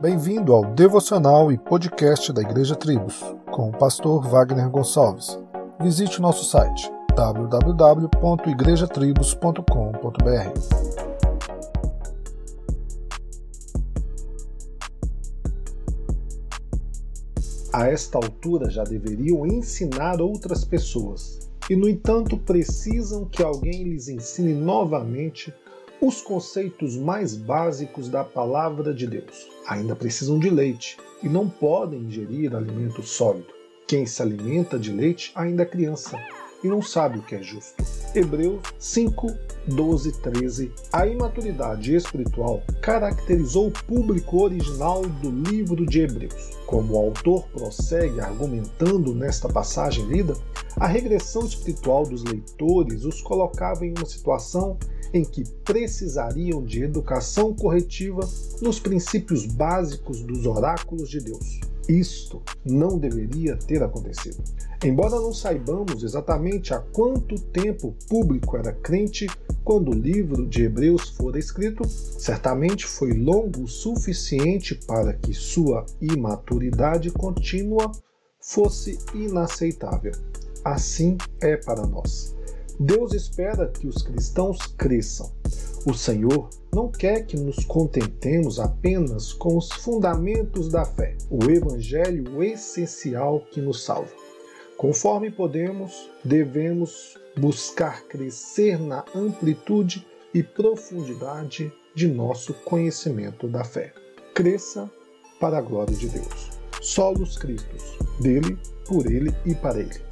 Bem-vindo ao devocional e podcast da Igreja Tribos, com o pastor Wagner Gonçalves. Visite o nosso site www.igrejatribos.com.br. A esta altura já deveriam ensinar outras pessoas, e no entanto precisam que alguém lhes ensine novamente os conceitos mais básicos da palavra de Deus. Ainda precisam de leite e não podem ingerir alimento sólido. Quem se alimenta de leite ainda é criança e não sabe o que é justo. Hebreus 5, 12, 13. A imaturidade espiritual caracterizou o público original do livro de Hebreus. Como o autor prossegue argumentando nesta passagem lida, a regressão espiritual dos leitores os colocava em uma situação em que precisariam de educação corretiva nos princípios básicos dos oráculos de Deus. Isto não deveria ter acontecido. Embora não saibamos exatamente há quanto tempo o público era crente quando o livro de Hebreus fora escrito, certamente foi longo o suficiente para que sua imaturidade contínua fosse inaceitável. Assim é para nós. Deus espera que os cristãos cresçam. O Senhor não quer que nos contentemos apenas com os fundamentos da fé, o evangelho essencial que nos salva. Conforme podemos, devemos buscar crescer na amplitude e profundidade de nosso conhecimento da fé. Cresça para a glória de Deus. Solos Cristos, dele, por ele e para ele.